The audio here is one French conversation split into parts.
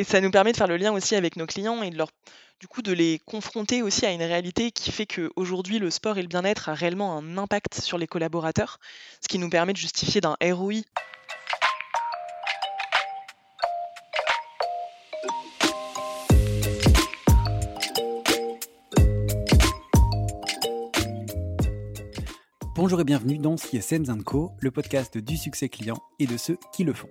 et ça nous permet de faire le lien aussi avec nos clients et de leur du coup de les confronter aussi à une réalité qui fait qu'aujourd'hui le sport et le bien-être a réellement un impact sur les collaborateurs, ce qui nous permet de justifier d'un ROI Bonjour et bienvenue dans CSM Co, le podcast du succès client et de ceux qui le font.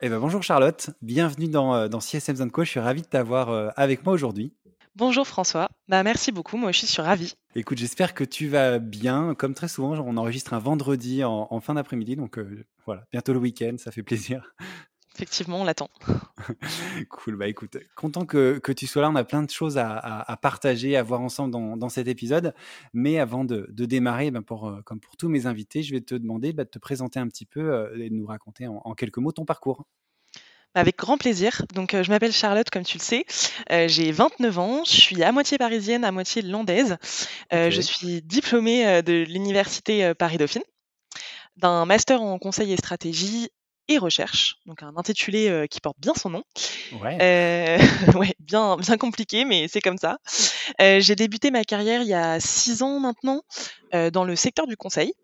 Eh ben, bonjour Charlotte, bienvenue dans, euh, dans CSM Co. Je suis ravi de t'avoir euh, avec moi aujourd'hui. Bonjour François, bah, merci beaucoup, moi je suis ravie. Écoute, j'espère que tu vas bien. Comme très souvent, on enregistre un vendredi en, fin d'après-midi, donc euh, voilà, bientôt le week-end, ça fait plaisir. Effectivement, on l'attend. cool, bah écoute, content que, tu sois là. On a plein de choses à, partager, à voir ensemble dans, cet épisode. Mais avant de, démarrer, ben pour, euh, comme pour tous mes invités, je vais te demander bah, de te présenter un petit peu euh, et de nous raconter en quelques mots ton parcours. Avec grand plaisir. Donc, euh, je m'appelle Charlotte, comme tu le sais. Euh, j'ai 29 ans. Je suis à moitié parisienne, à moitié landaise. Euh, je suis diplômée de l'université Paris-Dauphine, d'un master en conseil et stratégie et recherche, donc un intitulé qui porte bien son nom. Ouais. ouais bien, bien compliqué, mais c'est comme ça. j'ai débuté ma carrière il y a six ans maintenant dans le secteur du conseil,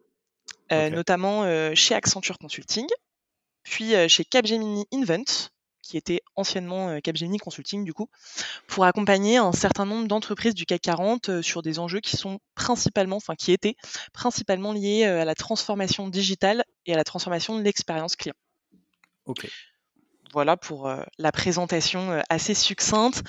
notamment chez Accenture Consulting, puis chez Capgemini Invent, qui était anciennement Capgemini Consulting du coup, pour accompagner un certain nombre d'entreprises du CAC 40 sur des enjeux qui sont principalement, enfin qui étaient principalement liés à la transformation digitale et à la transformation de l'expérience client. Voilà pour la présentation assez succincte.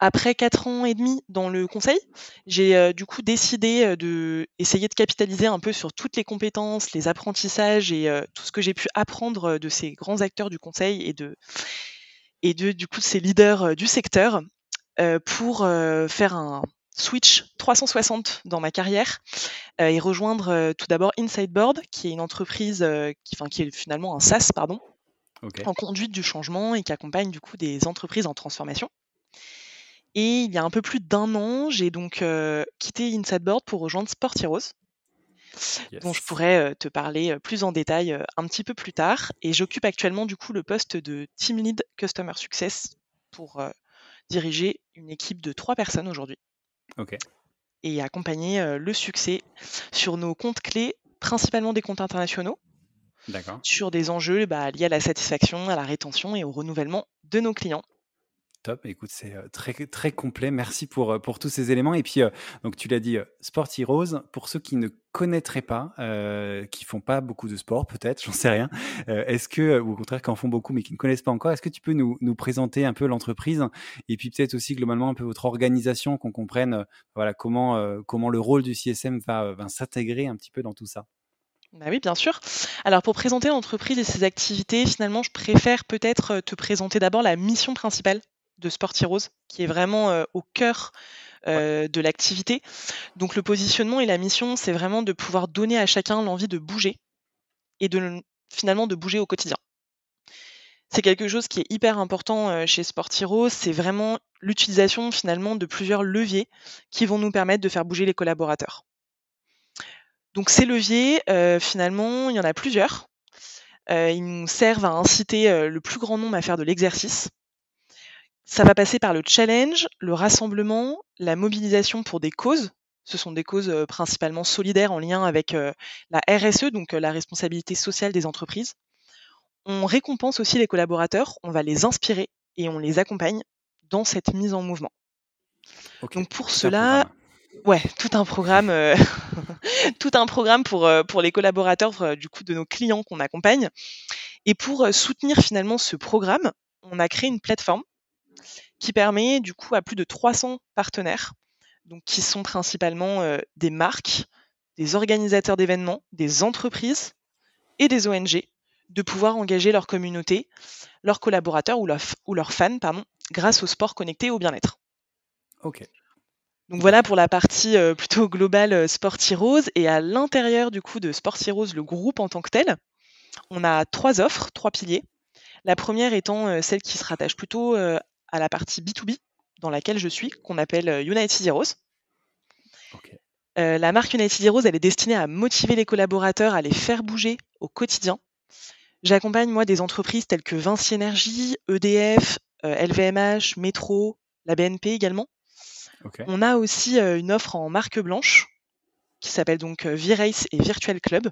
Après quatre ans et demi dans le conseil, j'ai euh, du coup décidé euh, de essayer de capitaliser un peu sur toutes les compétences, les apprentissages et euh, tout ce que j'ai pu apprendre de ces grands acteurs du conseil et de et de du coup ces leaders du secteur pour faire un switch 360 dans ma carrière et rejoindre tout d'abord Insideboard, qui est une entreprise qui, enfin, qui est finalement un SaaS pardon, en conduite du changement et qui accompagne du coup des entreprises en transformation. Et il y a un peu plus d'un an, j'ai donc quitté Insideboard pour rejoindre Sport Heroes, dont je pourrais te parler plus en détail un petit peu plus tard. Et j'occupe actuellement du coup le poste de Team Lead Customer Success pour diriger une équipe de trois personnes aujourd'hui. Et accompagner le succès sur nos comptes clés, principalement des comptes internationaux, sur des enjeux bah, liés à la satisfaction, à la rétention et au renouvellement de nos clients. Écoute, c'est très, très complet. Merci pour, pour tous ces éléments. Et puis, donc tu l'as dit, Sport Heroes, pour ceux qui ne connaîtraient pas, euh, qui font pas beaucoup de sport, peut-être, j'en sais rien, est-ce que, ou au contraire, qui en font beaucoup mais qui ne connaissent pas encore, est-ce que tu peux nous, nous présenter un peu l'entreprise et puis peut-être aussi globalement un peu votre organisation, qu'on comprenne voilà, comment, comment le rôle du CSM va, va s'intégrer un petit peu dans tout ça? Bah oui, bien sûr. Alors pour présenter l'entreprise et ses activités, finalement, je préfère peut-être te présenter d'abord la mission principale de Sport Heroes, qui est vraiment au cœur de l'activité. Donc le positionnement et la mission, c'est vraiment de pouvoir donner à chacun l'envie de bouger et de finalement de bouger au quotidien. C'est quelque chose qui est hyper important chez Sport Heroes, c'est vraiment l'utilisation finalement de plusieurs leviers qui vont nous permettre de faire bouger les collaborateurs. Donc ces leviers, finalement, il y en a plusieurs. ils nous servent à inciter le plus grand nombre à faire de l'exercice, ça va passer par le challenge, le rassemblement, la mobilisation pour des causes. Ce sont des causes principalement solidaires en lien avec la RSE, donc la responsabilité sociale des entreprises. On récompense aussi les collaborateurs, on va les inspirer et on les accompagne dans cette mise en mouvement. donc pour cela, Ouais, tout un programme, tout un programme pour, pour les collaborateurs, du coup, de nos clients qu'on accompagne et pour, soutenir finalement ce programme, on a créé une plateforme qui permet du coup à plus de 300 partenaires, donc qui sont principalement, des marques, des organisateurs d'événements, des entreprises et des ONG, de pouvoir engager leur communauté, leurs collaborateurs ou, leurs fans, pardon, grâce au sport connecté et au bien-être. Ok. Donc voilà pour la partie euh, plutôt globale euh. Et à l'intérieur du coup de Sport Heroes, le groupe en tant que tel, on a trois offres, trois piliers. La première étant euh, celle qui se rattache plutôt à la partie B2B, dans laquelle je suis, qu'on appelle United Heroes. la marque United Heroes, elle est destinée à motiver les collaborateurs, à les faire bouger au quotidien. J'accompagne moi des entreprises telles que Vinci Energy, EDF, LVMH, Métro, la BNP également, on a aussi une offre en marque blanche qui s'appelle donc V-Race et Virtual Club.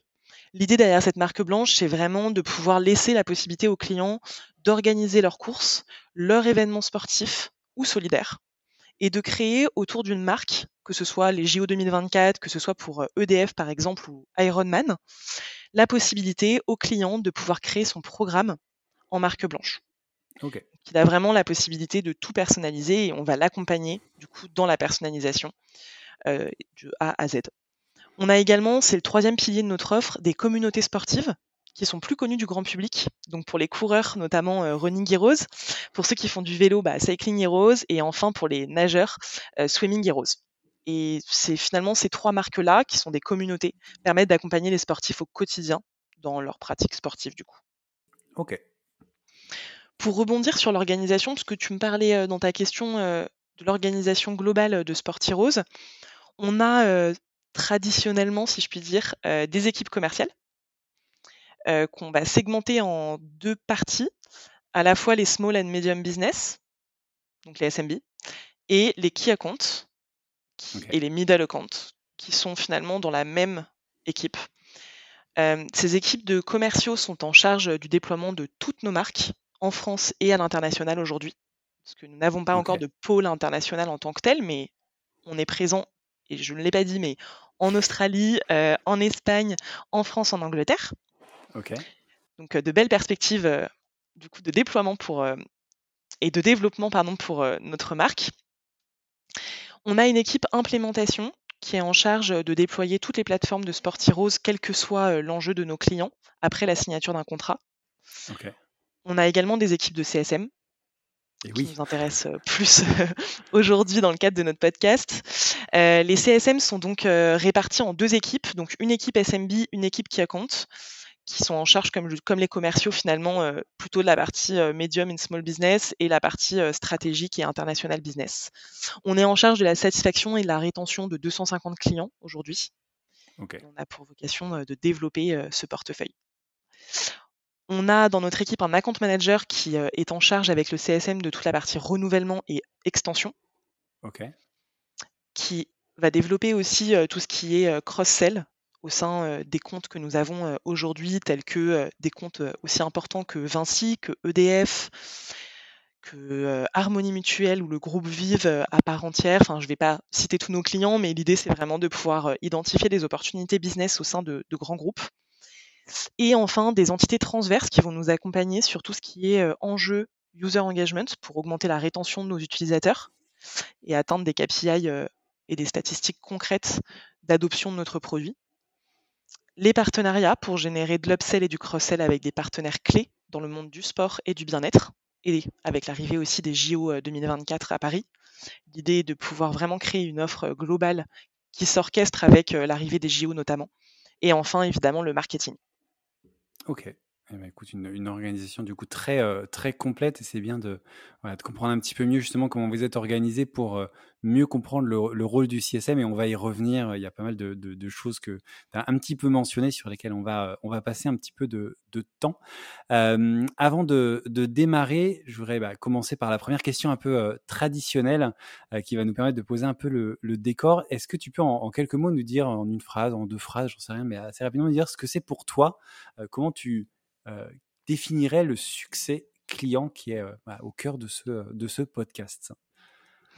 L'idée derrière cette marque blanche, c'est vraiment de pouvoir laisser la possibilité aux clients d'organiser leurs courses, leurs événements sportifs ou solidaires, et de créer autour d'une marque, que ce soit les JO 2024, que ce soit pour EDF par exemple ou Ironman, la possibilité aux clients de pouvoir créer son programme en marque blanche. Il a vraiment la possibilité de tout personnaliser et on va l'accompagner du coup dans la personnalisation euh, de A à Z. On a également, c'est le troisième pilier de notre offre, des communautés sportives qui sont plus connues du grand public. Donc pour les coureurs, notamment euh, Running Heroes, pour ceux qui font du vélo, bah, Cycling Heroes, et enfin pour les nageurs, euh, Swimming Heroes. Et c'est finalement ces trois marques-là, qui sont des communautés, permettent d'accompagner les sportifs au quotidien dans leur pratique sportive du coup. Ok, pour rebondir sur l'organisation, parce que tu me parlais dans ta question de l'organisation globale de Sport Heroes, on a traditionnellement, si je puis dire, des équipes commerciales qu'on va segmenter en deux parties, à la fois les small and medium business, donc les SMB, et les key accounts et les middle accounts, qui sont finalement dans la même équipe. ces équipes de commerciaux sont en charge du déploiement de toutes nos marques en France et à l'international aujourd'hui. Parce que nous n'avons pas encore de pôle international en tant que tel, mais on est présent, et je ne l'ai pas dit, mais en Australie, euh, en Espagne, en France, en Angleterre. Donc euh, de belles perspectives euh, du coup de déploiement pour et de développement pardon pour notre marque. On a une équipe implémentation qui est en charge de déployer toutes les plateformes de Sport Heroes, quel que soit l'enjeu de nos clients, après la signature d'un contrat. On a également des équipes de CSM qui nous intéressent euh, plus euh, aujourd'hui dans le cadre de notre podcast. Euh, les CSM sont donc répartis en deux équipes, donc une équipe SMB, une équipe qui compte, qui sont en charge comme, comme les commerciaux finalement plutôt de la partie medium and small business et la partie stratégique et international business. On est en charge de la satisfaction et de la rétention de 250 clients aujourd'hui. On a pour vocation de développer ce portefeuille. On a dans notre équipe un account manager qui euh, est en charge avec le CSM de toute la partie renouvellement et extension. Qui va développer aussi euh, tout ce qui est euh, cross-sell au sein des comptes que nous avons aujourd'hui, tels que des comptes aussi importants que Vinci, que EDF, que Harmonie Mutuelle ou le groupe Vive à part entière. Enfin, je ne vais pas citer tous nos clients, mais l'idée, c'est vraiment de pouvoir identifier des opportunités business au sein de grands groupes. Et enfin, des entités transverses qui vont nous accompagner sur tout ce qui est enjeu user engagement pour augmenter la rétention de nos utilisateurs et atteindre des KPI et des statistiques concrètes d'adoption de notre produit. Les partenariats pour générer de l'upsell et du cross-sell avec des partenaires clés dans le monde du sport et du bien-être, et avec l'arrivée aussi des JO 2024 à Paris. L'idée de pouvoir vraiment créer une offre globale qui s'orchestre avec l'arrivée des JO notamment. Et enfin, évidemment, le marketing. Ok. Eh ben, écoute, une, organisation du coup très, euh, très complète et c'est bien de, de, comprendre un petit peu mieux justement comment vous êtes organisé pour euh, mieux comprendre le, rôle du CSM et on va y revenir. Il y a pas mal de, de, choses que tu as un petit peu mentionnées sur lesquelles on va, on va passer un petit peu de, temps. Euh, avant de, démarrer, je voudrais bah, commencer par la première question un peu traditionnelle qui va nous permettre de poser un peu le, décor. Est-ce que tu peux en, quelques mots nous dire en une phrase, en deux phrases, j'en sais rien, mais assez rapidement nous dire ce que c'est pour toi, comment tu euh, définirait le succès client qui est euh, bah, au cœur de ce, de ce podcast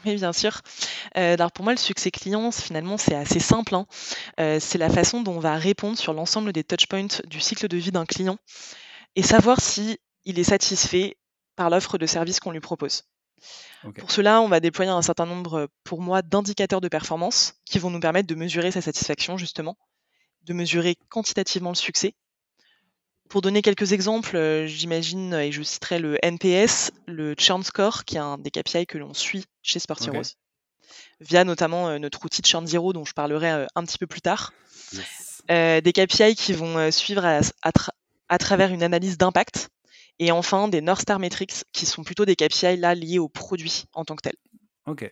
Oui, bien sûr. Alors pour moi, le succès client, finalement, c'est assez simple, hein. C'est la façon dont on va répondre sur l'ensemble des touchpoints du cycle de vie d'un client et savoir si il est satisfait par l'offre de service qu'on lui propose. Pour cela, on va déployer un certain nombre, pour moi, d'indicateurs de performance qui vont nous permettre de mesurer sa satisfaction justement, de mesurer quantitativement le succès. Pour donner quelques exemples, heu, j'imagine et je citerai le NPS, le churn score, qui est un des KPI que l'on suit chez Sport. Heroes, via notamment, heu, notre outil de Churn Zero dont je parlerai, heu, un petit peu plus tard. Yes. Des KPI qui vont, suivre à à tra à travers une analyse d'impact et enfin des North Star Metrics qui sont plutôt des KPI là liés au produit en tant que tel. OK.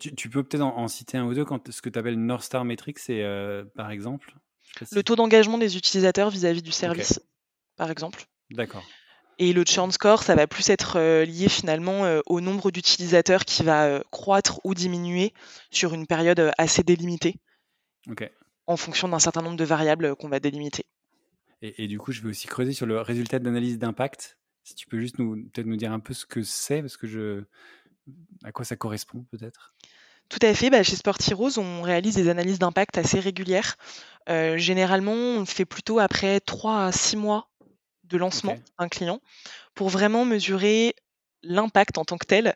Tu tu peux peut-être en en citer un ou 2 quand ce que tu appelles North Star Metrics, c'est, par exemple? Le taux d'engagement des utilisateurs vis-à-vis du service, par exemple. D'accord. Et le churn score, ça va plus être, heu, lié finalement, heu, au nombre d'utilisateurs qui va, heu, croître ou diminuer sur une période, assez délimitée OK. en fonction d'un certain nombre de variables, qu'on va délimiter. Et et du coup, je vais aussi creuser sur le résultat d'analyse d'impact. Si tu peux juste nous peut-être nous dire un peu ce que c'est? Parce que je à quoi ça correspond peut-être? Tout à fait, bah, chez Sport Heroes, on réalise des analyses d'impact assez régulières. Heu, généralement, on le fait plutôt après 3 à 6 mois de lancement d'un client, pour vraiment mesurer l'impact en tant que tel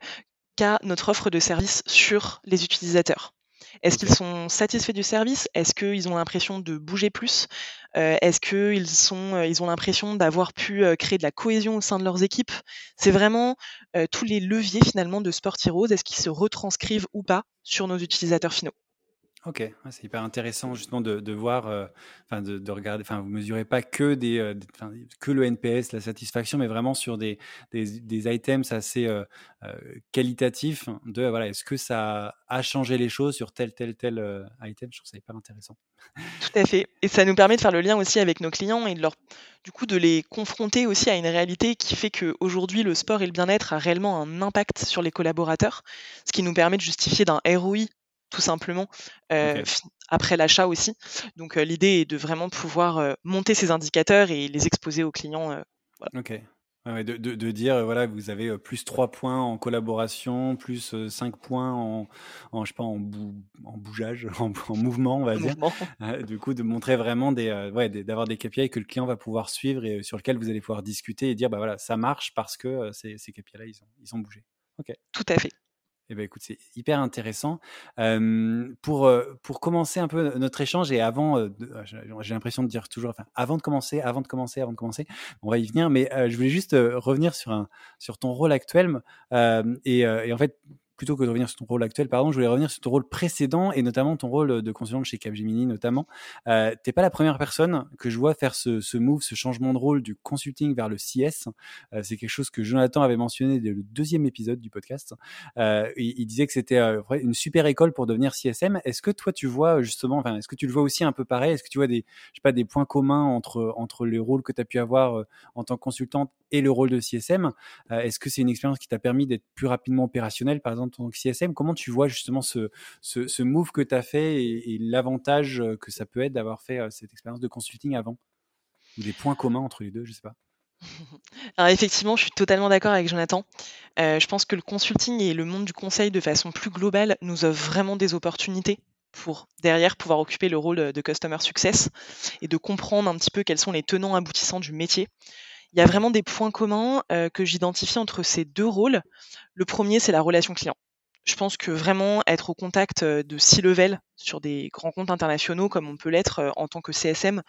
qu'a notre offre de service sur les utilisateurs. Est-ce qu'ils sont satisfaits du service? Est-ce qu'ils ont l'impression de bouger plus? Heu, est-ce qu'ils sont, heu, ils ont l'impression d'avoir pu, heu, créer de la cohésion au sein de leurs équipes? C'est vraiment, tous les leviers finalement de Sport Heroes, est-ce qu'ils se retranscrivent ou pas sur nos utilisateurs finaux? OK, c'est hyper intéressant justement de voir, heu, enfin de de regarder enfin vous mesurez pas que des, enfin que le NPS, la satisfaction, mais vraiment sur des des items assez, heu, qualitatifs de voilà, est-ce que ça a changé les choses sur tel, tel, tel, item? Je trouve ça hyper intéressant. Tout à fait et ça nous permet de faire le lien aussi avec nos clients et de leur du coup de les confronter aussi à une réalité qui fait qu'aujourd'hui le sport et le bien-être a réellement un impact sur les collaborateurs, ce qui nous permet de justifier d'un ROI tout simplement, fi après l'achat aussi. Donc, heu, l'idée est de vraiment pouvoir, heu, monter ces indicateurs et les exposer aux clients, voilà. OK. Ouais, de de de dire, voilà, vous avez, plus 3 points en collaboration, plus, heu, 5 points en en je sais pas, en bou en bougeage, en en mouvement, on va dire. du coup, de montrer vraiment des, ouais, d'avoir des KPI que le client va pouvoir suivre et sur lequel vous allez pouvoir discuter et dire: «Bah, voilà, ça marche parce que, ces ces KPI là, ils ont ils ont bougé». OK. Tout à fait. Eh ben, écoute, c'est hyper intéressant. Pour, pour commencer un peu notre échange et avant, de j'ai l'impression de dire toujours enfin, avant de commencer, avant de commencer, avant de commencer, on va y venir, mais, je voulais juste, revenir sur un sur ton rôle actuel, et en fait, plutôt que de revenir sur ton rôle actuel, pardon, je voulais revenir sur ton rôle précédent et notamment ton rôle, de consultant chez Capgemini notamment. Heu, tu es pas la première personne que je vois faire ce ce move, ce changement de rôle du consulting vers le CS. Heu, c'est quelque chose que Jonathan avait mentionné dès le 2e épisode du podcast. Heu, il disait que c'était, ouais, une super école pour devenir CSM. Est-ce que toi tu vois justement, enfin, est-ce que tu le vois aussi un peu pareil? Est-ce que tu vois des, je sais pas, des points communs entre entre les rôles que tu as pu avoir, en tant que consultante et le rôle de CSM? Est-ce que c'est une expérience qui t'a permis d'être plus rapidement opérationnel, par exemple, en tant que CSM? Comment tu vois justement ce ce move que tu as fait et l'avantage, que ça peut être d'avoir fait, heu, cette expérience de consulting avant? Ou des points communs entre les 2, je sais pas. Effectivement, je suis totalement d'accord avec Jonathan. Heu, je pense que le consulting et le monde du conseil de façon plus globale nous offre vraiment des opportunités pour derrière pouvoir occuper le rôle, de customer success et de comprendre un petit peu quels sont les tenants aboutissants du métier. Il y a vraiment des points communs, heu, que j'identifie entre ces 2 rôles. Le 1er, c'est la relation client. Je pense que vraiment être au contact, heu, de C-level sur des grands comptes internationaux comme on peut l'être, heu, en tant que CSM,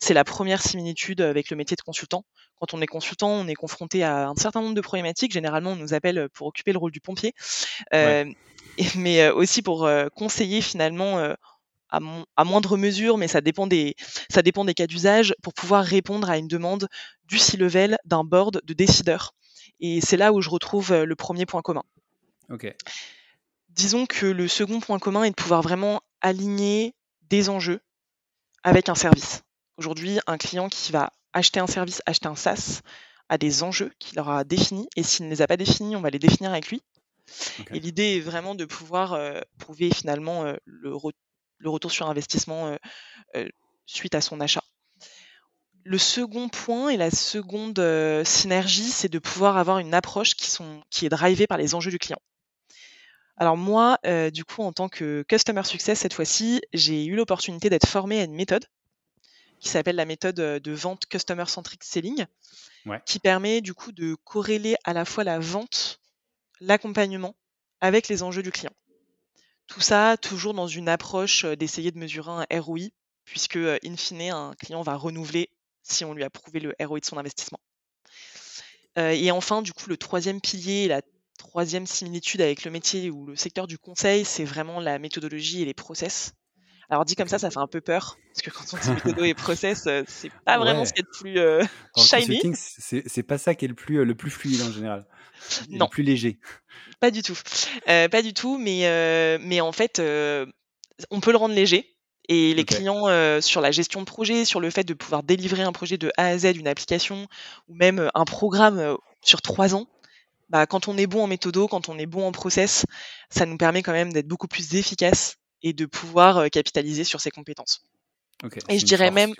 c'est la 1re similitude avec le métier de consultant. Quand on est consultant, on est confronté à un certain nombre de problématiques. Généralement, on nous appelle, pour occuper le rôle du pompier, Ouais. mais, aussi pour, conseiller finalement, à mon à moindre mesure, mais ça dépend des ça dépend des cas d'usage, pour pouvoir répondre à une demande du C-level, d'un board de décideurs et c'est là où je retrouve, heu, le 1er point commun. OK. Disons que le 2nd point commun est de pouvoir vraiment aligner des enjeux avec un service. Aujourd'hui, un client qui va acheter un service, acheter un SaaS, a des enjeux qu'il aura définis et s'il ne les a pas définis, on va les définir avec lui et l'idée est vraiment de pouvoir, heu, prouver finalement, heu, le ret le retour sur investissement, heu heu, suite à son achat. Le 2nd point et la seconde, heu, synergie, c'est de pouvoir avoir une approche qui sont qui est drivée par les enjeux du client. Alors moi, du coup, en tant que Customer Success, cette fois-ci, j'ai eu l'opportunité d'être formée à une méthode qui s'appelle la méthode de vente Customer Centric Selling, qui permet du coup de corréler à la fois la vente, l'accompagnement avec les enjeux du client. Tout ça toujours dans une approche d'essayer de mesurer un ROI, puisque in fine, un client va renouveler si on lui a prouvé le ROI de son investissement. et enfin, du coup, le troisième pilier, la troisième similitude avec le métier ou le secteur du conseil, c'est vraiment la méthodologie et les process. Alors dit comme ça, ça fait un peu peur, parce que quand on dit méthodo et process, c'est pas vraiment ce qui est le plus euh, shiny. C'est pas ça qui est le plus, le plus fluide en général. Non. Plus léger. Pas du tout. Euh, pas du tout, mais, euh, mais en fait, on peut le rendre léger. Et les clients, sur la gestion de projet, sur le fait de pouvoir délivrer un projet de A à Z, une application, ou même un programme sur trois ans, bah, quand on est bon en méthodo, quand on est bon en process, ça nous permet quand même d'être beaucoup plus efficace et de pouvoir capitaliser sur ses compétences. et je dirais même,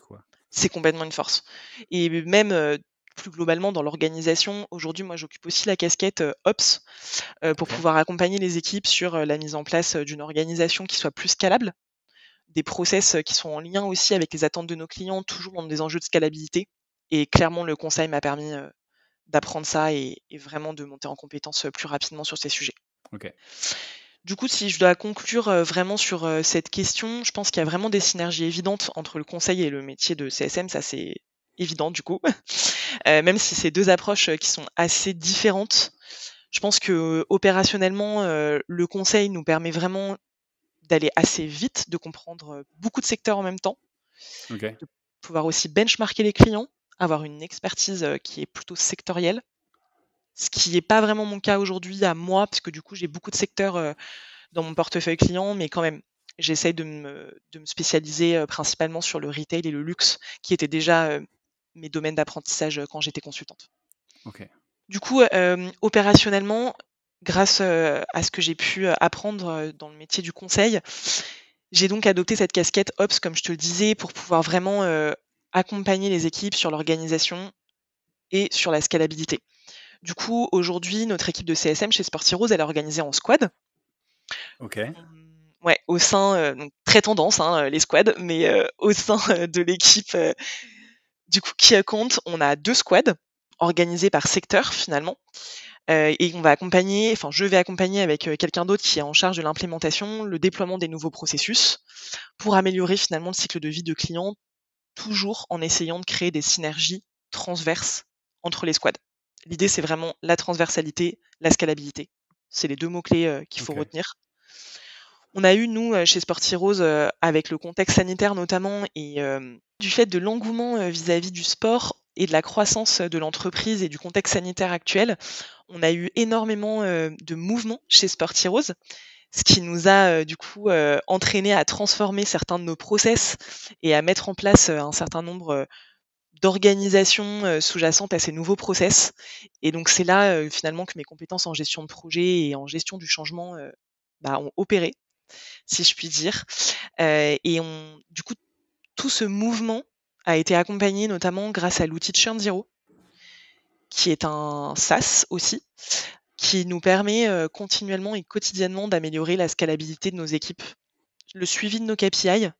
c'est complètement une force. Et même plus globalement dans l'organisation, aujourd'hui, moi, j'occupe aussi la casquette Ops pour pouvoir accompagner les équipes sur la mise en place d'une organisation qui soit plus scalable, des process qui sont en lien aussi avec les attentes de nos clients, toujours dans des enjeux de scalabilité. Et clairement, le conseil m'a permis d'apprendre ça et, vraiment de monter en compétence plus rapidement sur ces sujets. Du coup, si je dois conclure vraiment sur cette question, je pense qu'il y a vraiment des synergies évidentes entre le conseil et le métier de CSM, ça c'est évident du coup. même si c'est deux approches qui sont assez différentes, je pense que opérationnellement, le conseil nous permet vraiment d'aller assez vite, de comprendre beaucoup de secteurs en même temps, de pouvoir aussi benchmarker les clients, avoir une expertise qui est plutôt sectorielle, ce qui n'est pas vraiment mon cas aujourd'hui à moi, parce que du coup j'ai beaucoup de secteurs dans mon portefeuille client, mais quand même j'essaye de me, de me spécialiser principalement sur le retail et le luxe, qui étaient déjà mes domaines d'apprentissage quand j'étais consultante. Du coup, opérationnellement, grâce à ce que j'ai pu apprendre dans le métier du conseil, j'ai donc adopté cette casquette Ops, comme je te le disais, pour pouvoir vraiment accompagner les équipes sur l'organisation et sur la scalabilité. Du coup, aujourd'hui, notre équipe de CSM chez Sportirose, elle est organisée en squad. Ok. ouais, au sein, donc très tendance, hein, les squads, mais au sein de l'équipe du coup qui compte, on a deux squads organisés par secteur finalement. et on va accompagner, enfin je vais accompagner avec quelqu'un d'autre qui est en charge de l'implémentation, le déploiement des nouveaux processus pour améliorer finalement le cycle de vie de clients toujours en essayant de créer des synergies transverses entre les squads. L'idée, c'est vraiment la transversalité, la scalabilité. C'est les deux mots-clés qu'il faut retenir. On a eu, nous, chez Sportirose, avec le contexte sanitaire notamment, et du fait de l'engouement vis-à-vis du sport et de la croissance de l'entreprise et du contexte sanitaire actuel, on a eu énormément de mouvements chez Sportirose, ce qui nous a du coup entraîné à transformer certains de nos process et à mettre en place un certain nombre d'organisations sous-jacentes à ces nouveaux process. Et donc c'est là finalement que mes compétences en gestion de projet et en gestion du changement bah, ont opéré, si je puis dire. et on, du coup, tout ce mouvement a été accompagné notamment grâce à l'outil de Churn Zero, qui est un SaaS aussi, qui nous permet continuellement et quotidiennement d'améliorer la scalabilité de nos équipes, le suivi de nos KPI,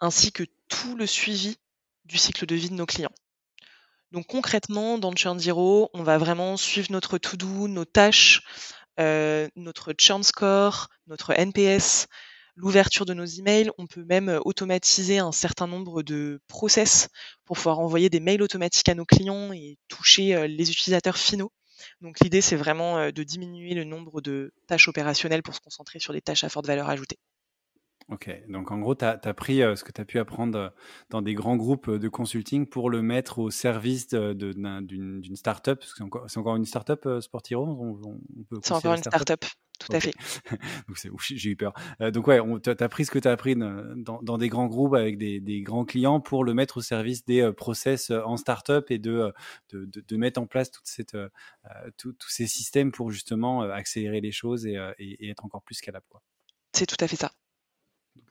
ainsi que tout le suivi du cycle de vie de nos clients. Donc concrètement, dans Churn Zero, on va vraiment suivre notre to-do, nos tâches, notre churn score, notre NPS, l'ouverture de nos emails. On peut même automatiser un certain nombre de process pour pouvoir envoyer des mails automatiques à nos clients et toucher les utilisateurs finaux. Donc l'idée, c'est vraiment de diminuer le nombre de tâches opérationnelles pour se concentrer sur des tâches à forte valeur ajoutée. Ok, donc en gros, tu as, pris ce que tu as pu apprendre dans des grands groupes de consulting pour le mettre au service d'une start-up. C'est encore, encore, une start-up, Sportiro C'est encore une start-up, tout à fait. J'ai eu peur. donc ouais, tu as pris ce que tu as appris dans, dans, des grands groupes avec des, des, grands clients pour le mettre au service des process en start-up et de, de, de, mettre en place toute cette, tous ces systèmes pour justement accélérer les choses et, et, être encore plus scalable. C'est tout à fait ça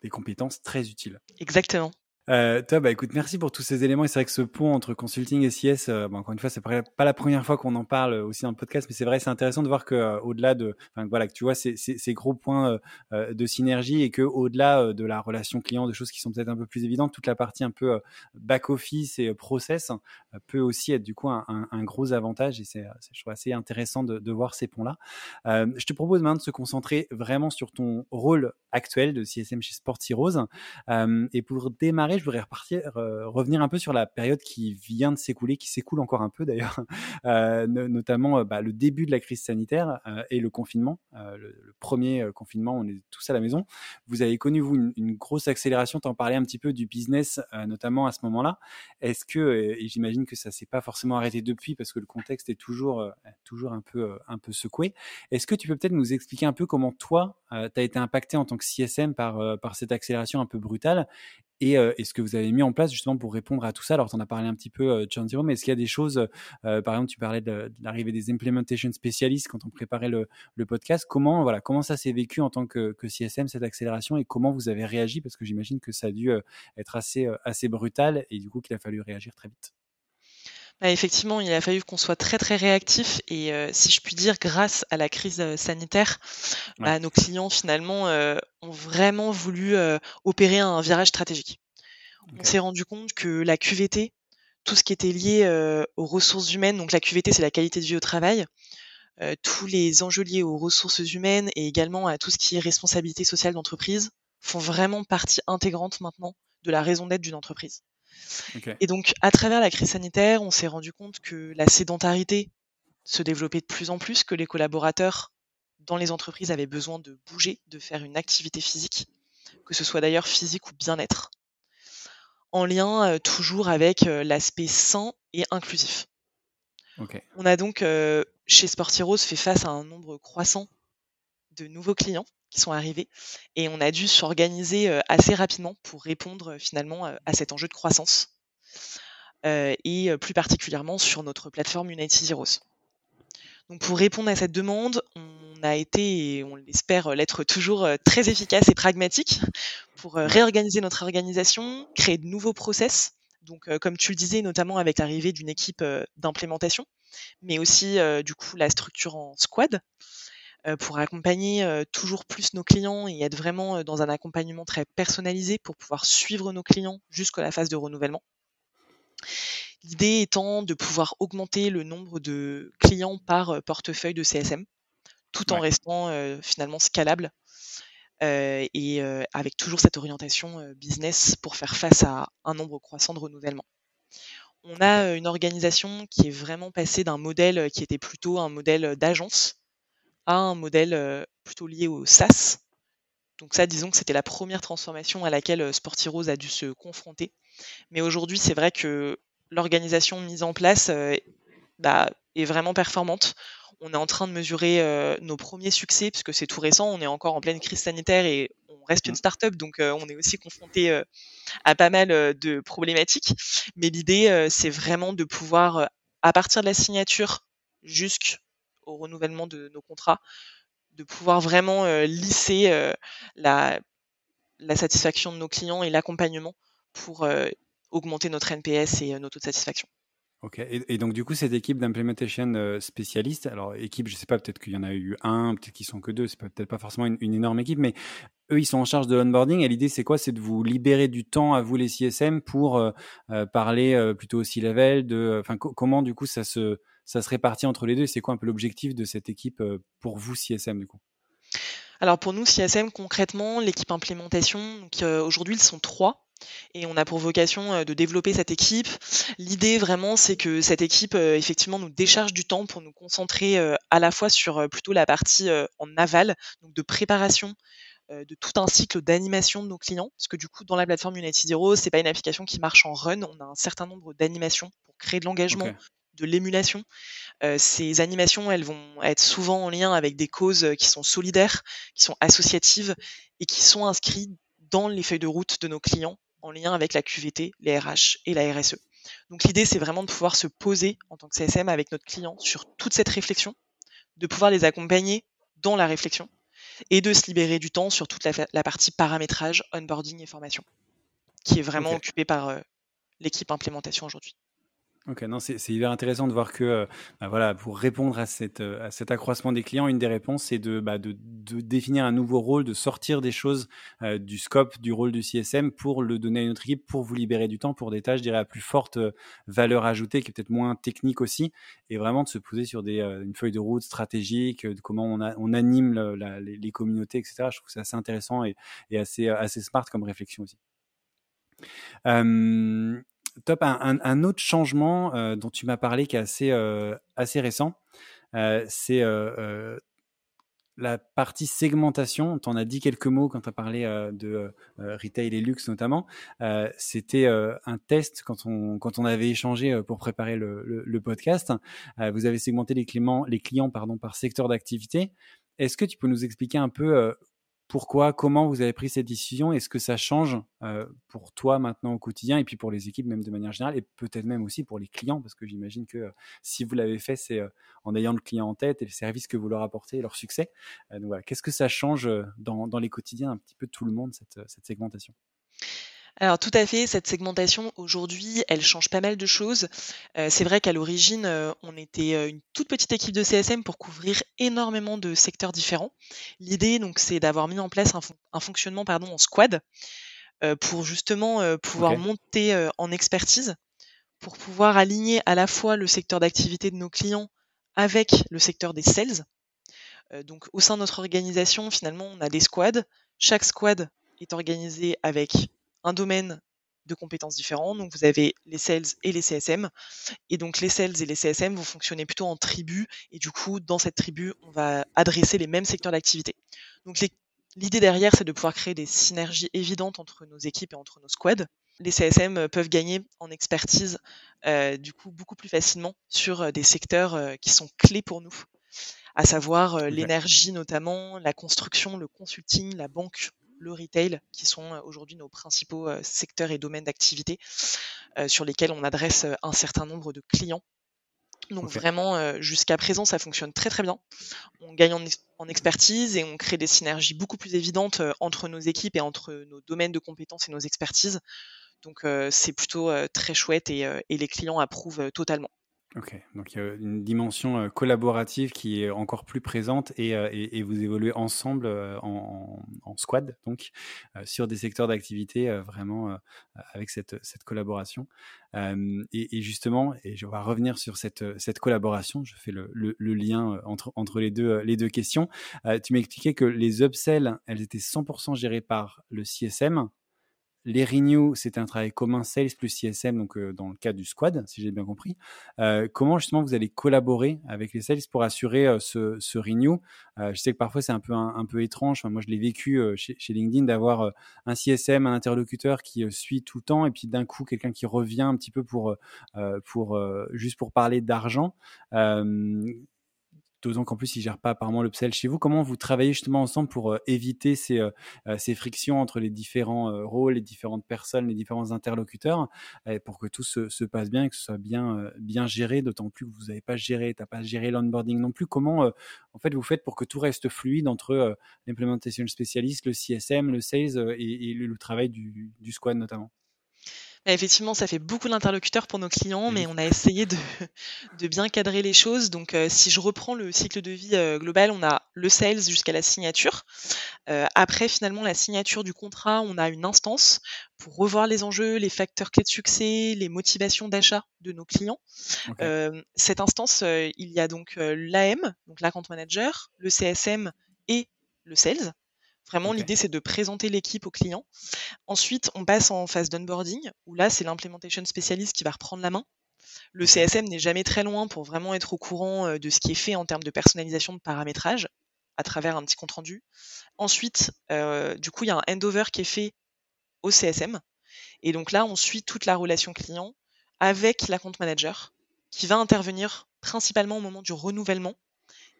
des compétences très utiles. Exactement. Euh, toi, bah écoute, merci pour tous ces éléments. Et c'est vrai que ce pont entre consulting et CS, euh, bon, encore une fois, c'est pas, la première fois qu'on en parle aussi dans le podcast, mais c'est vrai, c'est intéressant de voir que euh, au-delà de, voilà, que tu vois ces, gros points euh, de synergie et que au-delà de la relation client, de choses qui sont peut-être un peu plus évidentes, toute la partie un peu back office et process peut aussi être du coup un, gros avantage. Et c'est, je trouve assez intéressant de, voir ces ponts-là. je te propose maintenant de se concentrer vraiment sur ton rôle actuel de CSM chez Sports Heroes. et pour démarrer je voudrais repartir, euh, revenir un peu sur la période qui vient de s'écouler, qui s'écoule encore un peu d'ailleurs, euh, notamment euh, bah, le début de la crise sanitaire et le confinement. Le, premier confinement, on est tous à la maison. Vous avez connu, vous, une, grosse accélération. Tu en parlais un petit peu du business, notamment à ce moment-là. Est-ce que, et j'imagine que ça s'est pas forcément arrêté depuis parce que le contexte est toujours, toujours un, peu, un peu secoué. Est-ce que tu peux peut-être nous expliquer un peu comment toi, tu as été impacté en tant que CSM par cette accélération un peu brutale et, et, ce que vous avez mis en place justement pour répondre à tout ça. Alors, tu en as parlé un petit peu, euh, Zero, mais est-ce qu'il y a des choses, euh, par exemple, tu parlais de, l'arrivée des implementation spécialistes quand on préparait le, le podcast. Comment, voilà, comment ça s'est vécu en tant que, que, CSM, cette accélération, et comment vous avez réagi? Parce que j'imagine que ça a dû être assez, assez brutal et du coup qu'il a fallu réagir très vite. Bah, effectivement, il a fallu qu'on soit très très réactif et euh, si je puis dire, grâce à la crise euh, sanitaire, bah, nos clients finalement euh, ont vraiment voulu opérer un virage stratégique. On s'est rendu compte que la QVT, tout ce qui était lié aux ressources humaines, donc la QVT c'est la qualité de vie au travail, tous les enjeux liés aux ressources humaines et également à tout ce qui est responsabilité sociale d'entreprise font vraiment partie intégrante maintenant de la raison d'être d'une entreprise. Et donc, à travers la crise sanitaire, on s'est rendu compte que la sédentarité se développait de plus en plus, que les collaborateurs dans les entreprises avaient besoin de bouger, de faire une activité physique, que ce soit d'ailleurs physique ou bien-être, en lien euh, toujours avec euh, l'aspect sain et inclusif. On a donc, euh, chez Sportiros, fait face à un nombre croissant de nouveaux clients sont arrivés et on a dû s'organiser assez rapidement pour répondre finalement à cet enjeu de croissance et plus particulièrement sur notre plateforme United Heroes. Donc pour répondre à cette demande, on a été, et on l'espère l'être toujours, très efficace et pragmatique pour réorganiser notre organisation, créer de nouveaux process. Donc comme tu le disais, notamment avec l'arrivée d'une équipe d'implémentation, mais aussi du coup la structure en squad, euh, pour accompagner euh, toujours plus nos clients et être vraiment euh, dans un accompagnement très personnalisé pour pouvoir suivre nos clients jusqu'à la phase de renouvellement. L'idée étant de pouvoir augmenter le nombre de clients par portefeuille de CSM, tout en restant finalement scalable et avec toujours cette orientation business pour faire face à un nombre croissant de renouvellement. On a une organisation qui est vraiment passée d'un modèle qui était plutôt un modèle d'agence à un modèle plutôt lié au SaaS. Donc ça, disons que c'était la première transformation à laquelle Sportirose a dû se confronter. Mais aujourd'hui, c'est vrai que l'organisation mise en place bah, est vraiment performante. On est en train de mesurer nos premiers succès, puisque c'est tout récent, on est encore en pleine crise sanitaire et on reste une mmh. start-up, donc on est aussi confronté à pas mal de problématiques. Mais l'idée, c'est vraiment de pouvoir, à partir de la signature jusqu'à au renouvellement de nos contrats, de pouvoir vraiment lisser la, la, satisfaction de nos clients et l'accompagnement pour augmenter notre NPS et notre taux de satisfaction. Ok, et, donc du coup, cette équipe d'implementation spécialiste, alors équipe, je ne sais pas, peut-être qu'il y en a eu un, peut-être qu'ils sont que deux, c'est peut-être pas forcément une, énorme équipe, mais eux, ils sont en charge de l'onboarding et l'idée, c'est quoi? C'est de vous libérer du temps à vous, les CSM, pour parler plutôt aussi level de, comment du coup ça se, ça se répartit entre les deux C'est quoi un peu l'objectif de cette équipe pour vous, CSM, du coup? Alors pour nous, CSM, concrètement, l'équipe implémentation, aujourd'hui, ils sont trois et on a pour vocation euh, de développer cette équipe. L'idée vraiment, c'est que cette équipe euh, effectivement nous décharge du temps pour nous concentrer euh, à la fois sur plutôt la partie en aval, donc de préparation de tout un cycle d'animation de nos clients, parce que du coup dans la plateforme United Zero, c'est pas une application qui marche en run, on a un certain nombre d'animations pour créer de l'engagement, de l'émulation. ces animations, elles vont être souvent en lien avec des causes qui sont solidaires, qui sont associatives et qui sont inscrites dans les feuilles de route de nos clients en lien avec la QVT, les RH et la RSE. Donc l'idée, c'est vraiment de pouvoir se poser en tant que CSM avec notre client sur toute cette réflexion, de pouvoir les accompagner dans la réflexion et de se libérer du temps sur toute la, partie paramétrage, onboarding et formation. qui est vraiment occupé par l'équipe implémentation aujourd'hui. Ok, non, c'est hyper intéressant de voir que, euh, bah voilà, pour répondre à, cette, euh, à cet accroissement des clients, une des réponses, c'est de, bah, de, de, définir un nouveau rôle, de sortir des choses euh, du scope, du rôle du CSM pour le donner à une autre équipe, pour vous libérer du temps pour des tâches, je dirais, à plus forte valeur ajoutée, qui est peut-être moins technique aussi, et vraiment de se poser sur des, une feuille de route stratégique, de comment on, a, on anime les, les, communautés, etc. Je trouve c'est assez intéressant et, et, assez, assez smart comme réflexion aussi. Euh, top. Un, autre changement euh, dont tu m'as parlé qui est assez, euh, assez récent, euh, c'est la partie segmentation. Tu en as dit quelques mots quand tu as parlé de retail et luxe notamment. C'était un test quand on, avait échangé pour préparer le, podcast. vous avez segmenté les clients, par secteur d'activité. Est-ce que tu peux nous expliquer un peu pourquoi, comment vous avez pris cette décision Est-ce que ça change euh, pour toi maintenant au quotidien et puis pour les équipes même de manière générale et peut-être même aussi pour les clients parce que j'imagine que euh, si vous l'avez fait, c'est euh, en ayant le client en tête et le service que vous leur apportez et leur succès. donc voilà, qu'est-ce que ça change dans, dans, les quotidiens un petit peu tout le monde cette, cette segmentation? Alors tout à fait, cette segmentation aujourd'hui, elle change pas mal de choses. Euh, c'est vrai qu'à l'origine, euh, on était euh, une toute petite équipe de CSM pour couvrir énormément de secteurs différents. L'idée, donc, c'est d'avoir mis en place un, fonctionnement pardon, en squad pour justement pouvoir monter en expertise, pour pouvoir aligner à la fois le secteur d'activité de nos clients avec le secteur des sales. donc au sein de notre organisation, finalement, on a des squads. Chaque squad est organisé avec un domaine de compétences différents. Donc vous avez les sales et les CSM. Et donc les sales et les CSM vont fonctionner plutôt en tribu. Et du coup, dans cette tribu, on va adresser les mêmes secteurs d'activité. Donc l'idée derrière, c'est de pouvoir créer des synergies évidentes entre nos équipes et entre nos squads. Les CSM peuvent gagner en expertise euh, du coup beaucoup plus facilement sur euh, des secteurs euh, qui sont clés pour nous, à savoir l'énergie notamment, la construction, le consulting, la banque le retail, qui sont aujourd'hui nos principaux secteurs et domaines d'activité sur lesquels on adresse un certain nombre de clients. Donc vraiment, jusqu'à présent, ça fonctionne très très bien. On gagne en, expertise et on crée des synergies beaucoup plus évidentes entre nos équipes et entre nos domaines de compétences et nos expertises. Donc c'est plutôt très chouette et les clients approuvent totalement. Ok, donc il y a une dimension euh, collaborative qui est encore plus présente et, euh, et, vous évoluez ensemble euh, en, en, squad, donc sur des secteurs d'activité vraiment avec cette, cette collaboration. Et, et, justement, et je vais revenir sur cette, cette collaboration, je fais le, le, le lien entre, entre les, deux, les deux questions. tu m'expliquais que les upsells, elles étaient 100% gérées par le CSM, les renew, c'était un travail commun sales plus CSM, donc euh, dans le cadre du squad, si j'ai bien compris. Euh, comment justement vous allez collaborer avec les sales pour assurer euh, ce, ce, renew? Je sais que parfois c'est un peu un, peu étrange. moi, je l'ai vécu chez, LinkedIn d'avoir un CSM, un interlocuteur qui suit tout le temps, et puis d'un coup quelqu'un qui revient un petit peu pour pour juste pour parler d'argent d'autant qu'en plus, ils gèrent pas apparemment l'upsell chez vous. Comment vous travaillez justement ensemble pour euh, éviter ces, euh, euh, ces, frictions entre les différents rôles, les différentes personnes, les différents interlocuteurs, pour que tout se, se, passe bien et que ce soit bien, bien géré, d'autant plus que vous n'avez pas géré, tu n'as pas géré l'onboarding non plus. Comment en fait, vous faites pour que tout reste fluide entre l'implémentation spécialiste, le CSM, le sales et, le, travail du, du squad notamment? Effectivement, ça fait beaucoup d'interlocuteurs pour nos clients, mais on a essayé de, de bien cadrer les choses. Donc, euh, si je reprends le cycle de vie euh, global, on a le sales jusqu'à la signature. Euh, après, finalement, la signature du contrat, on a une instance pour revoir les enjeux, les facteurs clés de succès, les motivations d'achat de nos clients. cette instance, il y a donc l'AM, donc l'account manager, le CSM et le sales. Vraiment, l'idée, c'est de présenter l'équipe au client. Ensuite, on passe en phase d'onboarding, où là, c'est l'implementation spécialiste qui va reprendre la main. Le CSM n'est jamais très loin pour vraiment être au courant euh, de ce qui est fait en termes de personnalisation de paramétrage à travers un petit compte rendu. Ensuite, euh, du coup, il y a un handover qui est fait au CSM. Et donc là, on suit toute la relation client avec la compte manager qui va intervenir principalement au moment du renouvellement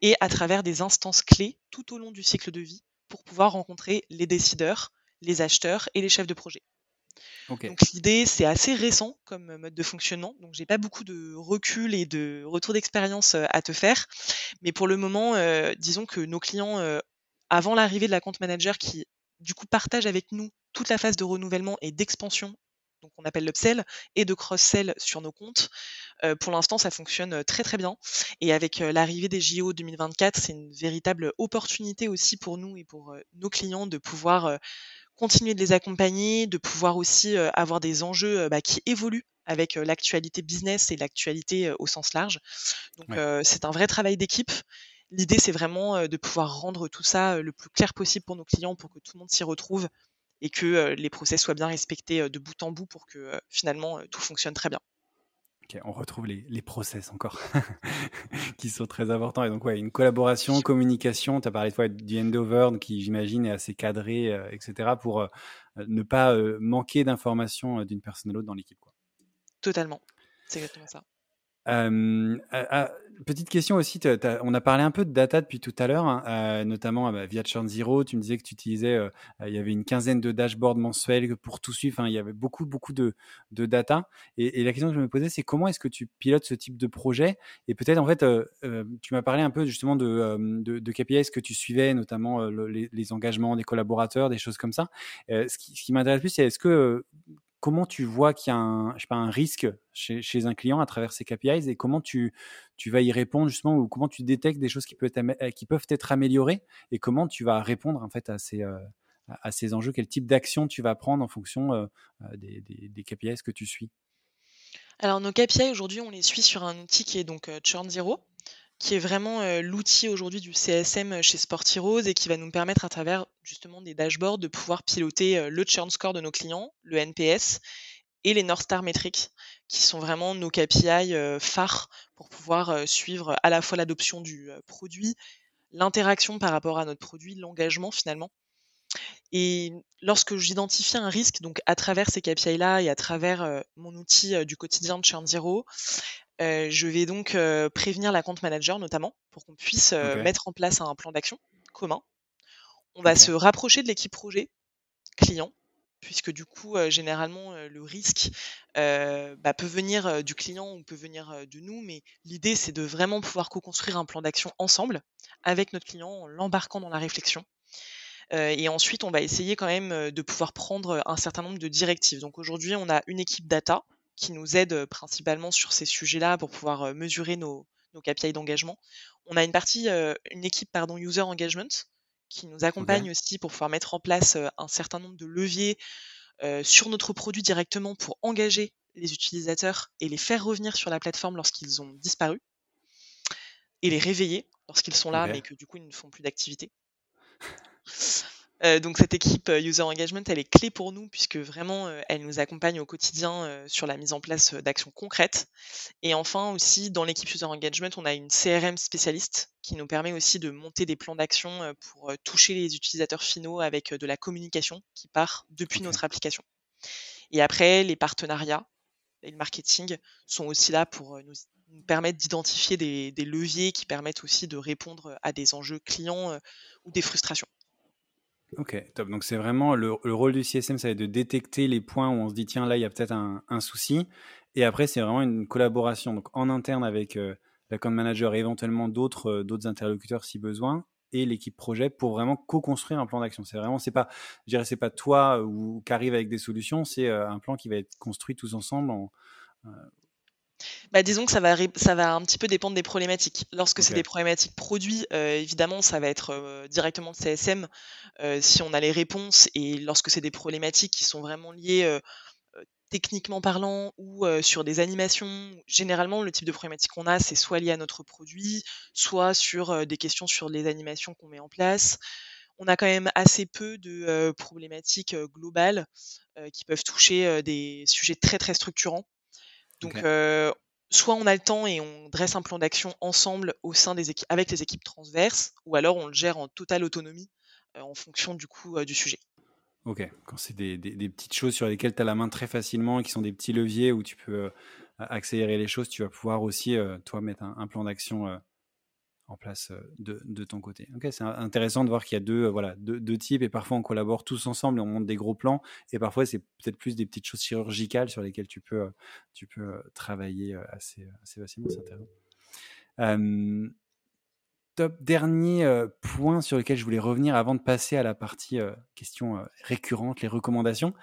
et à travers des instances clés tout au long du cycle de vie pour pouvoir rencontrer les décideurs, les acheteurs et les chefs de projet. Donc l'idée, c'est assez récent comme mode de fonctionnement, donc j'ai pas beaucoup de recul et de retour d'expérience euh, à te faire, mais pour le moment, euh, disons que nos clients, euh, avant l'arrivée de la compte manager qui du coup partage avec nous toute la phase de renouvellement et d'expansion donc on appelle l'upsell, et de cross-sell sur nos comptes. pour l'instant, ça fonctionne très très bien. Et avec l'arrivée des JO 2024, c'est une véritable opportunité aussi pour nous et pour nos clients de pouvoir continuer de les accompagner, de pouvoir aussi avoir des enjeux bah, qui évoluent avec l'actualité business et l'actualité au sens large. Donc c'est un vrai travail d'équipe. L'idée, c'est vraiment de pouvoir rendre tout ça le plus clair possible pour nos clients pour que tout le monde s'y retrouve et que les process soient bien respectés de bout en bout pour que finalement tout fonctionne très bien. on retrouve les, les process encore qui sont très importants. Et donc, ouais, une collaboration, communication, tu as parlé de fois du handover qui, j'imagine, est assez cadré, etc., pour ne pas manquer d'informations d'une personne à l'autre dans l'équipe. Totalement. C'est exactement ça petite question aussi, on a parlé un peu de data depuis tout à l'heure, hein, euh, notamment bah, via Churn Zero. Tu me disais que tu utilisais, euh, il y avait une quinzaine de dashboards mensuels pour tout suivre. il y avait beaucoup, beaucoup de, data. Et, la question que je me posais, c'est comment est-ce que tu pilotes ce type de projet? Et peut-être, en fait, euh, tu m'as parlé un peu justement de, de, de KPIs que tu suivais, notamment les, les, engagements des collaborateurs, des choses comme ça. ce qui, ce qui m'intéresse plus, c'est est-ce que comment tu vois qu'il y a un, risque chez, un client à travers ces KPIs et comment tu, vas y répondre justement ou comment tu détectes des choses qui peuvent être, être améliorées et comment tu vas répondre en fait à ces, euh, à ces enjeux, quel type d'action tu vas prendre en fonction euh, euh, des, des, KPIs que tu suis? Alors nos KPIs aujourd'hui on les suit sur un outil qui est donc Churn Zero qui est vraiment l'outil aujourd'hui du CSM chez Sport Heroes et qui va nous permettre à travers justement des dashboards de pouvoir piloter le churn score de nos clients, le NPS et les North Star Metrics qui sont vraiment nos KPI phares pour pouvoir suivre à la fois l'adoption du produit, l'interaction par rapport à notre produit, l'engagement finalement. Et lorsque j'identifie un risque, donc à travers ces KPI-là et à travers mon outil du quotidien de Churn Zero, je vais donc prévenir la compte manager notamment pour qu'on puisse mettre en place un plan d'action commun. On va se rapprocher de l'équipe projet client puisque du coup, généralement, le risque bah, peut venir du client ou peut venir de nous, mais l'idée, c'est de vraiment pouvoir co-construire un plan d'action ensemble avec notre client en l'embarquant dans la réflexion. et ensuite, on va essayer quand même de pouvoir prendre un certain nombre de directives. Donc aujourd'hui, on a une équipe data qui nous aide principalement sur ces sujets-là pour pouvoir mesurer nos, nos KPI d'engagement. On a une partie, une équipe pardon, user engagement qui nous accompagne aussi pour pouvoir mettre en place un certain nombre de leviers sur notre produit directement pour engager les utilisateurs et les faire revenir sur la plateforme lorsqu'ils ont disparu et les réveiller lorsqu'ils sont là mais que du coup ils ne font plus d'activité. Euh, donc cette équipe euh, User Engagement, elle est clé pour nous puisque vraiment, euh, elle nous accompagne au quotidien sur la mise en place d'actions concrètes. Et enfin aussi, dans l'équipe User Engagement, on a une CRM spécialiste qui nous permet aussi de monter des plans d'action pour toucher les utilisateurs finaux avec de la communication qui part depuis notre application. Et après, les partenariats et le marketing sont aussi là pour nous, permettre d'identifier des, des, leviers qui permettent aussi de répondre à des enjeux clients ou des frustrations. Ok, top. Donc c'est vraiment le, rôle du CSM, ça va être de détecter les points où on se dit tiens là il y a peut-être un, souci. Et après c'est vraiment une collaboration donc en interne avec euh, l'account manager et éventuellement d'autres euh, d'autres interlocuteurs si besoin et l'équipe projet pour vraiment co-construire un plan d'action. C'est vraiment c'est pas je dirais c'est pas toi ou qui arrive avec des solutions, c'est euh, un plan qui va être construit tous ensemble en, bah, disons que ça va, ça va un petit peu dépendre des problématiques. Lorsque c'est des problématiques produits, euh, évidemment, ça va être euh, directement de CSM euh, si on a les réponses. Et lorsque c'est des problématiques qui sont vraiment liées techniquement parlant ou sur des animations, généralement, le type de problématique qu'on a, c'est soit lié à notre produit, soit sur des questions sur les animations qu'on met en place. On a quand même assez peu de problématiques globales qui peuvent toucher des sujets très très structurants. Donc, soit on a le temps et on dresse un plan d'action ensemble au sein des équipes, avec les équipes transverses, ou alors on le gère en totale autonomie en fonction du coup du sujet. Ok, quand c'est des, petites choses sur lesquelles tu as la main très facilement et qui sont des petits leviers où tu peux accélérer les choses, tu vas pouvoir aussi, toi, mettre un plan d'action en place de, de ton côté. Ok, c'est intéressant de voir qu'il y a deux, voilà, deux, types et parfois on collabore tous ensemble et on monte des gros plans et parfois c'est peut-être plus des petites choses chirurgicales sur lesquelles tu peux, tu peux travailler assez, facilement. C'est intéressant. Top. Dernier euh, point sur lequel je voulais revenir avant de passer à la partie euh, questions euh, récurrentes, les recommandations.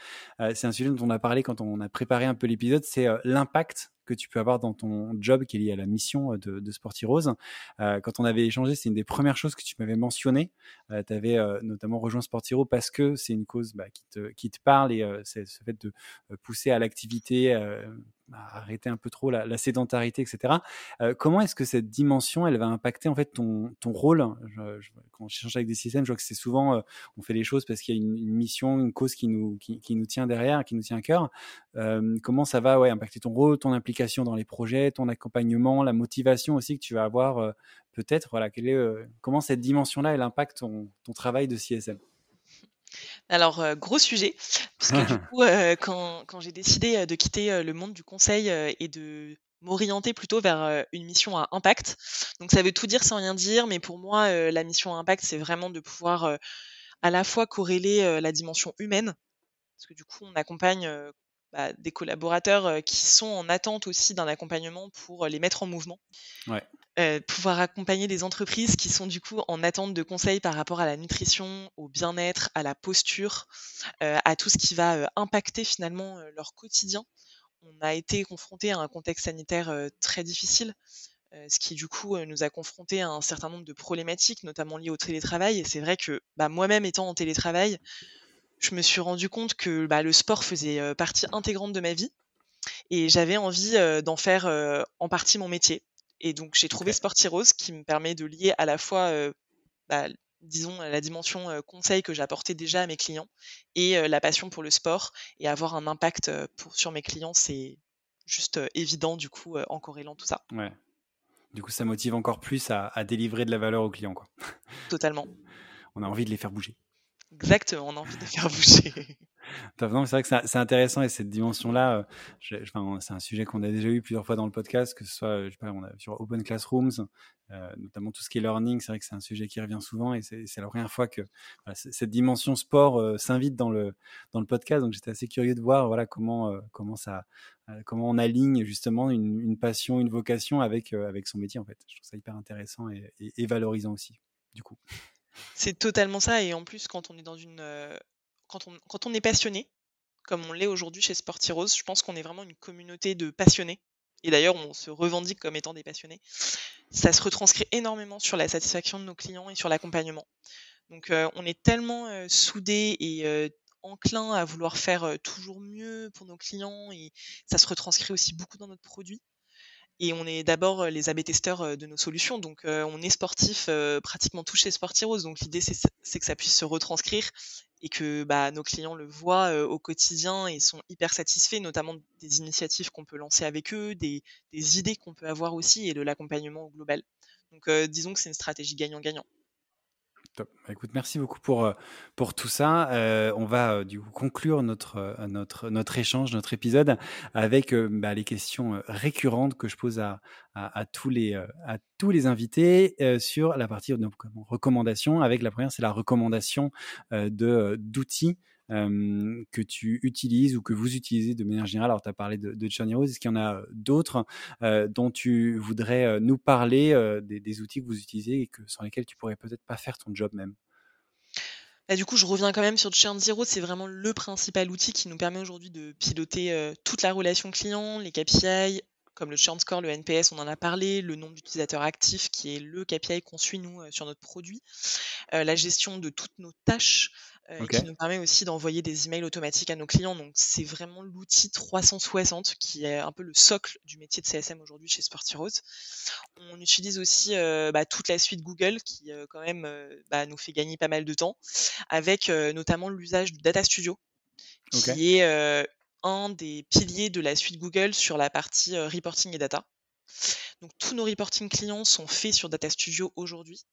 c'est un sujet dont on a parlé quand on a préparé un peu l'épisode, c'est l'impact que tu peux avoir dans ton job qui est lié à la mission de, de Sportirose. quand on avait échangé, c'est une des premières choses que tu m'avais mentionné. tu avais notamment rejoint Sportiro parce que c'est une cause bah, qui, te, qui te parle et c'est ce fait de pousser à l'activité arrêter un peu trop la, sédentarité, etc. Euh, comment est-ce que cette dimension, elle va impacter en fait ton, ton rôle? Je, je, Quand j'échange avec des systèmes, je vois que c'est souvent, euh, on fait les choses parce qu'il y a une, mission, une cause qui nous, qui, nous tient derrière, qui nous tient à cœur. Euh, comment ça va ouais, impacter ton rôle, ton implication dans les projets, ton accompagnement, la motivation aussi que tu vas avoir peut-être voilà, est, Comment cette dimension-là, elle impacte ton, ton travail de CSM alors, euh, gros sujet, parce que du coup, euh, quand, quand j'ai décidé euh, de quitter le monde du conseil et de m'orienter plutôt vers une mission à impact, donc ça veut tout dire sans rien dire, mais pour moi, la mission à impact, c'est vraiment de pouvoir à la fois corréler la dimension humaine, parce que du coup, on accompagne bah, des collaborateurs qui sont en attente aussi d'un accompagnement pour les mettre en mouvement. pouvoir accompagner des entreprises qui sont du coup en attente de conseils par rapport à la nutrition, au bien-être, à la posture, à tout ce qui va impacter finalement leur quotidien. On a été confronté à un contexte sanitaire très difficile, ce qui du coup nous a confronté à un certain nombre de problématiques, notamment liées au télétravail. Et c'est vrai que bah, moi-même étant en télétravail, je me suis rendu compte que bah, le sport faisait partie intégrante de ma vie et j'avais envie d'en faire en partie mon métier. Et donc j'ai trouvé Sportirose qui me permet de lier à la fois, bah, disons, la dimension conseil que j'apportais déjà à mes clients et la passion pour le sport et avoir un impact pour, sur mes clients, c'est juste évident du coup en corrélant tout ça. Ouais. Du coup, ça motive encore plus à, à délivrer de la valeur aux clients. Quoi. Totalement. On a envie de les faire bouger. Exactement, on a envie de faire bouger. c'est vrai que c'est intéressant et cette dimension-là, euh, c'est un sujet qu'on a déjà eu plusieurs fois dans le podcast, que ce soit euh, sur Open Classrooms, euh, notamment tout ce qui est learning. C'est vrai que c'est un sujet qui revient souvent et c'est la première fois que cette dimension sport s'invite dans le, dans le podcast. Donc j'étais assez curieux de voir voilà, comment, comment, ça, comment on aligne justement une, une, passion, une vocation avec, avec son métier. En fait. Je trouve ça hyper intéressant et, et valorisant aussi, du coup. C'est totalement ça et en plus quand on est dans une, quand on quand on est passionné, comme on l'est aujourd'hui chez Sportirose, je pense qu'on est vraiment une communauté de passionnés et d'ailleurs on se revendique comme étant des passionnés. Ça se retranscrit énormément sur la satisfaction de nos clients et sur l'accompagnement. Donc on est tellement, soudés et enclin à vouloir faire, toujours mieux pour nos clients et ça se retranscrit aussi beaucoup dans notre produit et on est d'abord les AB testeurs de nos solutions. Donc, on est sportif pratiquement tous chez Sportiros. Donc, l'idée, c'est que ça puisse se retranscrire et que bah, nos clients le voient au quotidien et sont hyper satisfaits, notamment des initiatives qu'on peut lancer avec eux, des, des idées qu'on peut avoir aussi et de l'accompagnement global. Donc, disons que c'est une stratégie gagnant-gagnant. Top. Bah, écoute, merci beaucoup pour, euh, pour tout ça. Euh, on va euh, du coup conclure notre, notre, notre échange, notre épisode avec bah, les questions récurrentes que je pose à, à, tous, les, à tous les invités sur la partie de recommandations. Avec la première, c'est la recommandation de, d'outils que tu utilises ou que vous utilisez de manière générale. Alors, tu as parlé de, de Est-ce qu'il y en a d'autres dont tu voudrais nous parler, des, outils que vous utilisez et que, sans lesquels tu pourrais peut-être pas faire ton job même? Bah, du coup, je reviens quand même sur Churn Zero. C'est vraiment le principal outil qui nous permet aujourd'hui de piloter toute la relation client, les KPI, comme le churn score, le NPS, on en a parlé, le nombre d'utilisateurs actifs qui est le KPI qu'on suit nous sur notre produit, la gestion de toutes nos tâches, euh, qui nous permet aussi d'envoyer des emails automatiques à nos clients. Donc c'est vraiment l'outil 360 qui est un peu le socle du métier de CSM aujourd'hui chez Sportirose. On utilise aussi euh, bah, toute la suite Google qui euh, quand même bah, nous fait gagner pas mal de temps, avec notamment l'usage du Data Studio, qui est un des piliers de la suite Google sur la partie reporting et data. Donc tous nos reporting clients sont faits sur Data Studio aujourd'hui.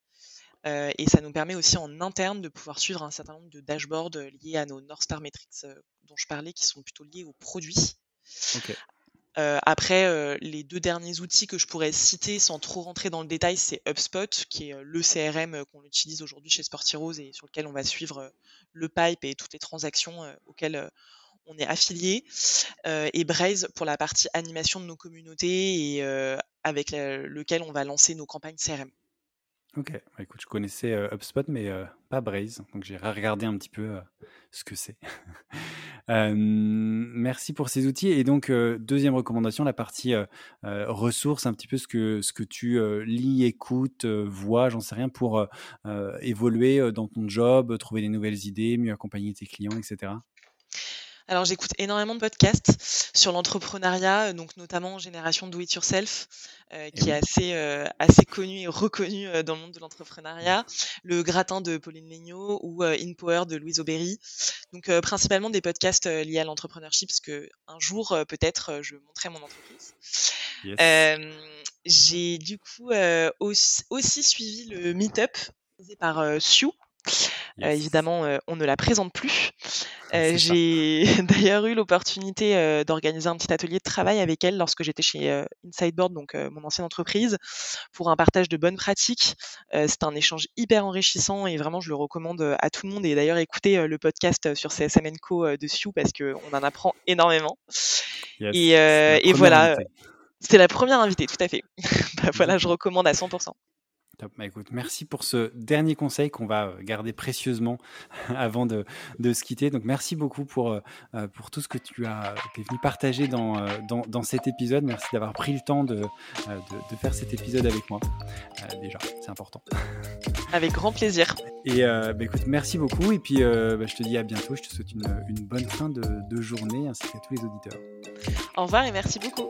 Euh, et ça nous permet aussi en interne de pouvoir suivre un certain nombre de dashboards euh, liés à nos North Star Metrics euh, dont je parlais, qui sont plutôt liés aux produits. après, les deux derniers outils que je pourrais citer sans trop rentrer dans le détail, c'est HubSpot, qui est le CRM qu'on utilise aujourd'hui chez Sportirose et sur lequel on va suivre le pipe et toutes les transactions auxquelles on est affilié, et Braze pour la partie animation de nos communautés et avec lequel on va lancer nos campagnes CRM. Ok, bah, écoute, je connaissais euh, HubSpot, mais euh, pas Braze, donc j'ai regardé un petit peu euh, ce que c'est. merci pour ces outils. Et donc, deuxième recommandation, la partie ressources, un petit peu ce que, ce que tu lis, écoutes, vois, j'en sais rien, pour évoluer dans ton job, trouver des nouvelles idées, mieux accompagner tes clients, etc. Alors j'écoute énormément de podcasts sur l'entrepreneuriat, donc notamment Génération Do It Yourself, euh, qui est assez euh, assez connu et reconnu euh, dans le monde de l'entrepreneuriat, le Gratin de Pauline Legnaud ou In Power de Louise Aubéry. Donc principalement des podcasts liés à l'entrepreneurship, parce que un jour peut-être je montrerai mon entreprise. J'ai du coup aussi, aussi, suivi le Meetup par Sioux euh, évidemment, euh, on ne la présente plus. Euh, j'ai d'ailleurs eu l'opportunité d'organiser un petit atelier de travail avec elle lorsque j'étais chez Insideboard, donc mon ancienne entreprise, pour un partage de bonnes pratiques. C'est un échange hyper enrichissant et vraiment je le recommande à tout le monde. Et d'ailleurs, écoutez le podcast sur CSM Co de Sioux parce qu'on en apprend énormément. et, et voilà, c'est la première invitée, tout à fait. bah, voilà, je recommande à 100%. Bah, écoute, merci pour ce dernier conseil qu'on va euh, garder précieusement avant de, de, se quitter. Donc merci beaucoup pour, euh, euh, pour tout ce que tu as es venu partager dans, dans, dans, cet épisode. Merci d'avoir pris le temps de, de, de, faire cet épisode avec moi. déjà, c'est important. Avec grand plaisir. Et bah, écoute, merci beaucoup. Et puis bah, je te dis à bientôt. Je te souhaite une, une bonne fin de, de journée ainsi qu'à tous les auditeurs. Au revoir et merci beaucoup.